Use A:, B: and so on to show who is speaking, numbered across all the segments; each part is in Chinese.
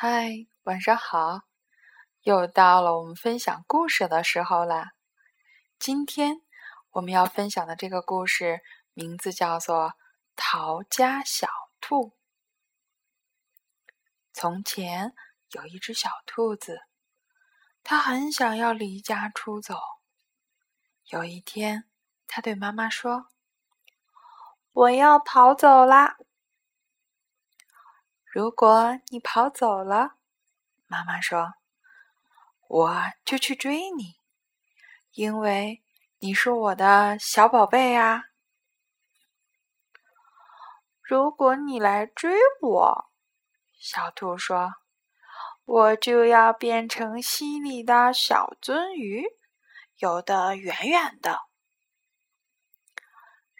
A: 嗨，晚上好！又到了我们分享故事的时候啦。今天我们要分享的这个故事名字叫做《逃家小兔》。从前有一只小兔子，它很想要离家出走。有一天，它对妈妈说：“我要逃走啦！”如果你跑走了，妈妈说：“我就去追你，因为你是我的小宝贝啊。”如果你来追我，小兔说：“我就要变成溪里的小鳟鱼，游得远远的。”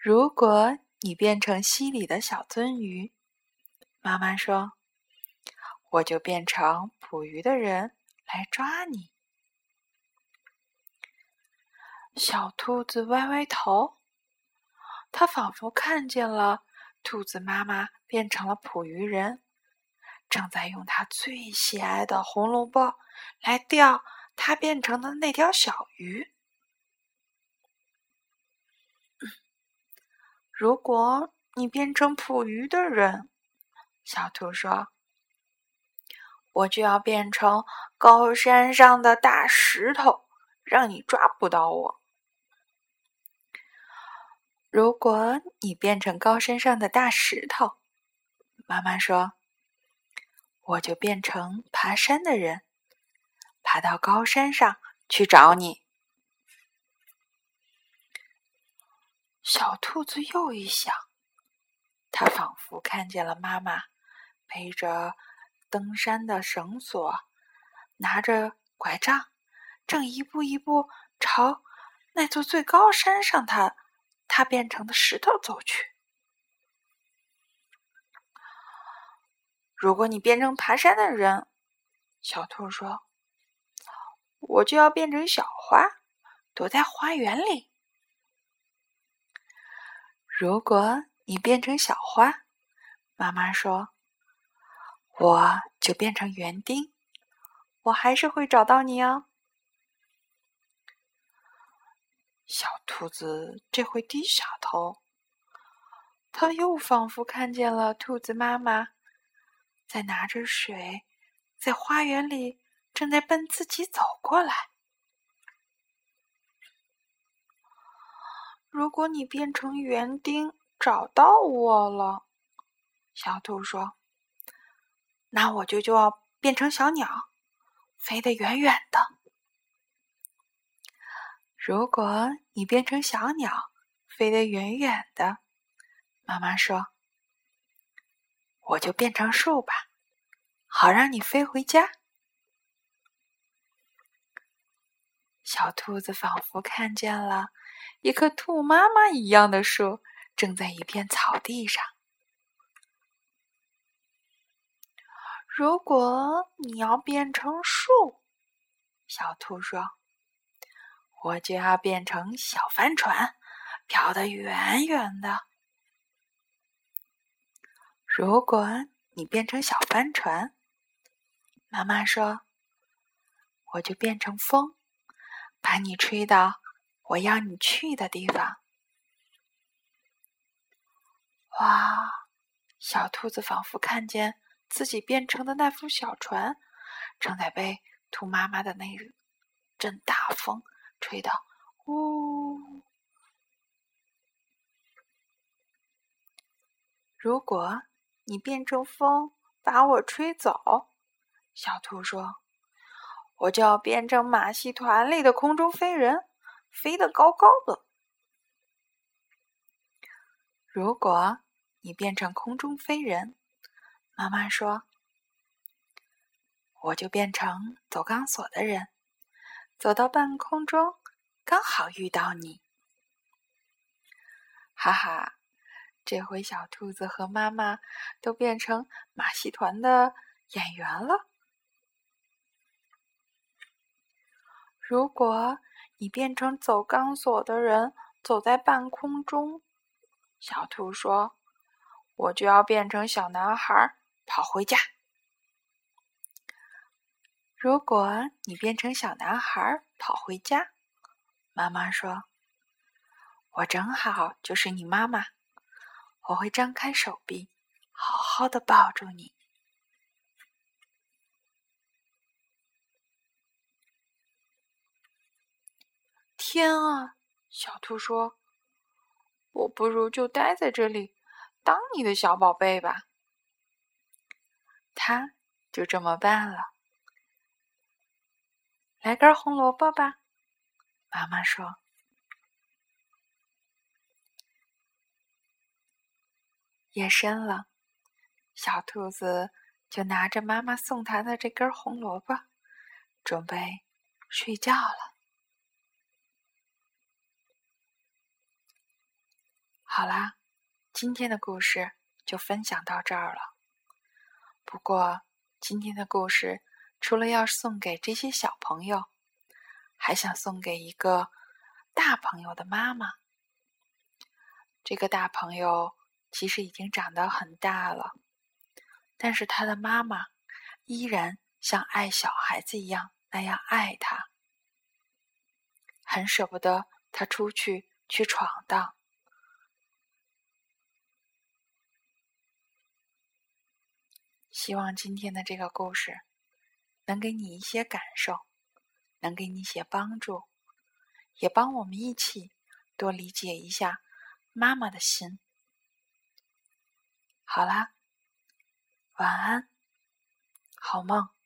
A: 如果你变成溪里的小鳟鱼，妈妈说：“我就变成捕鱼的人来抓你。”小兔子歪歪头，它仿佛看见了兔子妈妈变成了捕鱼人，正在用它最喜爱的红萝卜来钓它变成的那条小鱼。如果你变成捕鱼的人，小兔说：“我就要变成高山上的大石头，让你抓不到我。”如果你变成高山上的大石头，妈妈说：“我就变成爬山的人，爬到高山上去找你。”小兔子又一想，它仿佛看见了妈妈。背着登山的绳索，拿着拐杖，正一步一步朝那座最高山上它它变成的石头走去。如果你变成爬山的人，小兔说：“我就要变成小花，躲在花园里。”如果你变成小花，妈妈说。我就变成园丁，我还是会找到你哦。小兔子这回低下头，它又仿佛看见了兔子妈妈在拿着水，在花园里正在奔自己走过来。如果你变成园丁找到我了，小兔说。那我就就要变成小鸟，飞得远远的。如果你变成小鸟，飞得远远的，妈妈说，我就变成树吧，好让你飞回家。小兔子仿佛看见了一棵兔妈妈一样的树，正在一片草地上。如果你要变成树，小兔说：“我就要变成小帆船，飘得远远的。”如果你变成小帆船，妈妈说：“我就变成风，把你吹到我要你去的地方。”哇！小兔子仿佛看见。自己变成的那副小船，正在被兔妈妈的那阵大风吹得呜。如果你变成风把我吹走，小兔说：“我就要变成马戏团里的空中飞人，飞得高高的。”如果你变成空中飞人，妈妈说：“我就变成走钢索的人，走到半空中，刚好遇到你。”哈哈，这回小兔子和妈妈都变成马戏团的演员了。如果你变成走钢索的人，走在半空中，小兔说：“我就要变成小男孩。”跑回家。如果你变成小男孩跑回家，妈妈说：“我正好就是你妈妈，我会张开手臂，好好的抱住你。”天啊！小兔说：“我不如就待在这里，当你的小宝贝吧。”他就这么办了。来根红萝卜吧，妈妈说。夜深了，小兔子就拿着妈妈送它的这根红萝卜，准备睡觉了。好啦，今天的故事就分享到这儿了。不过，今天的故事除了要送给这些小朋友，还想送给一个大朋友的妈妈。这个大朋友其实已经长得很大了，但是他的妈妈依然像爱小孩子一样那样爱他，很舍不得他出去去闯荡。希望今天的这个故事能给你一些感受，能给你一些帮助，也帮我们一起多理解一下妈妈的心。好啦，晚安，好梦。